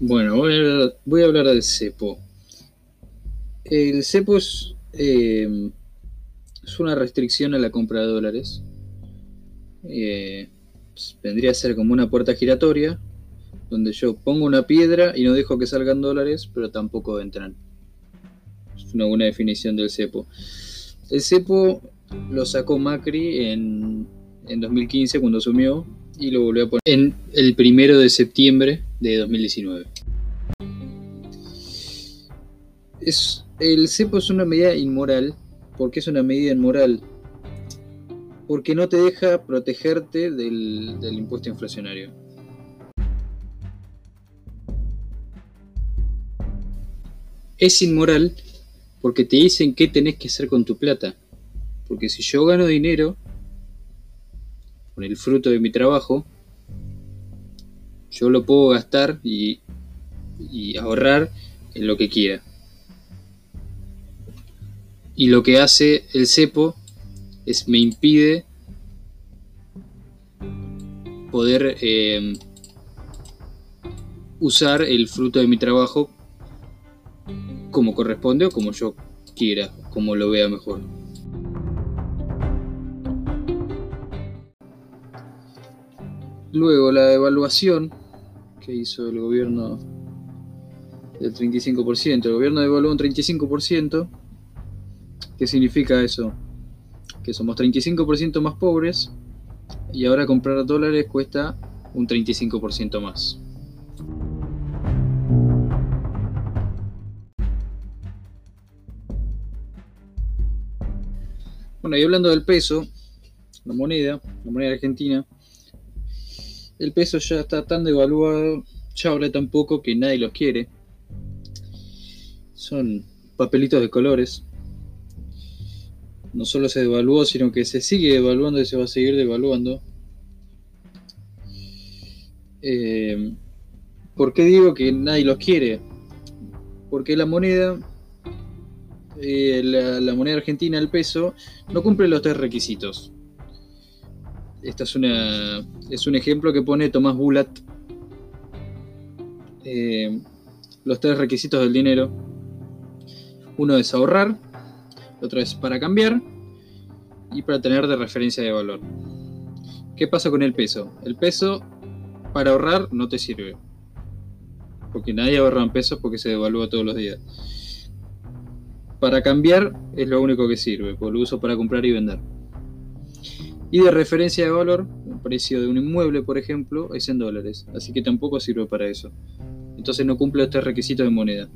Bueno, voy a hablar, del cepo. El cepo es, eh, es una restricción a la compra de dólares. Eh, pues, vendría a ser como una puerta giratoria, donde yo pongo una piedra y no dejo que salgan dólares, pero tampoco entran. Es una buena definición del cepo. El cepo lo sacó Macri en, en 2015 cuando asumió y lo volvió a poner en el primero de septiembre de 2019. Es, el cepo es una medida inmoral. ¿Por qué es una medida inmoral? Porque no te deja protegerte del, impuesto inflacionario. Es inmoral porque te dicen qué tenés que hacer con tu plata. Porque si yo gano dinero con el fruto de mi trabajo, yo lo puedo gastar y ahorrar en lo que quiera. Y lo que hace el cepo es me impide poder eh, usar el fruto de mi trabajo como corresponde o como yo quiera, como lo vea mejor. Luego la evaluación que hizo el gobierno del 35%. El gobierno devaluó un 35%. ¿Qué significa eso? Que somos 35% más pobres y ahora comprar dólares cuesta un 35% más. Bueno, y hablando del peso, la moneda, la moneda argentina, el peso ya está tan devaluado, ya ahora tan poco que nadie los quiere. Son papelitos de colores. No solo se devaluó, sino que se sigue devaluando y se va a seguir devaluando. Eh, ¿Por qué digo que nadie los quiere? Porque la moneda, eh, la, moneda argentina, el peso, no cumple los tres requisitos. Esta es una es un ejemplo que pone Tomás Bulat. Eh, los tres requisitos del dinero. Uno es ahorrar, otro es para cambiar y para tener de referencia de valor. ¿Qué pasa con el peso? El peso para ahorrar no te sirve. Porque nadie ahorra en pesos porque se devalúa todos los días. Para cambiar es lo único que sirve, por lo uso para comprar y vender. Y de referencia de valor, el precio de un inmueble, por ejemplo, es en dólares, así que tampoco sirve para eso. Entonces no cumple estos requisitos de moneda.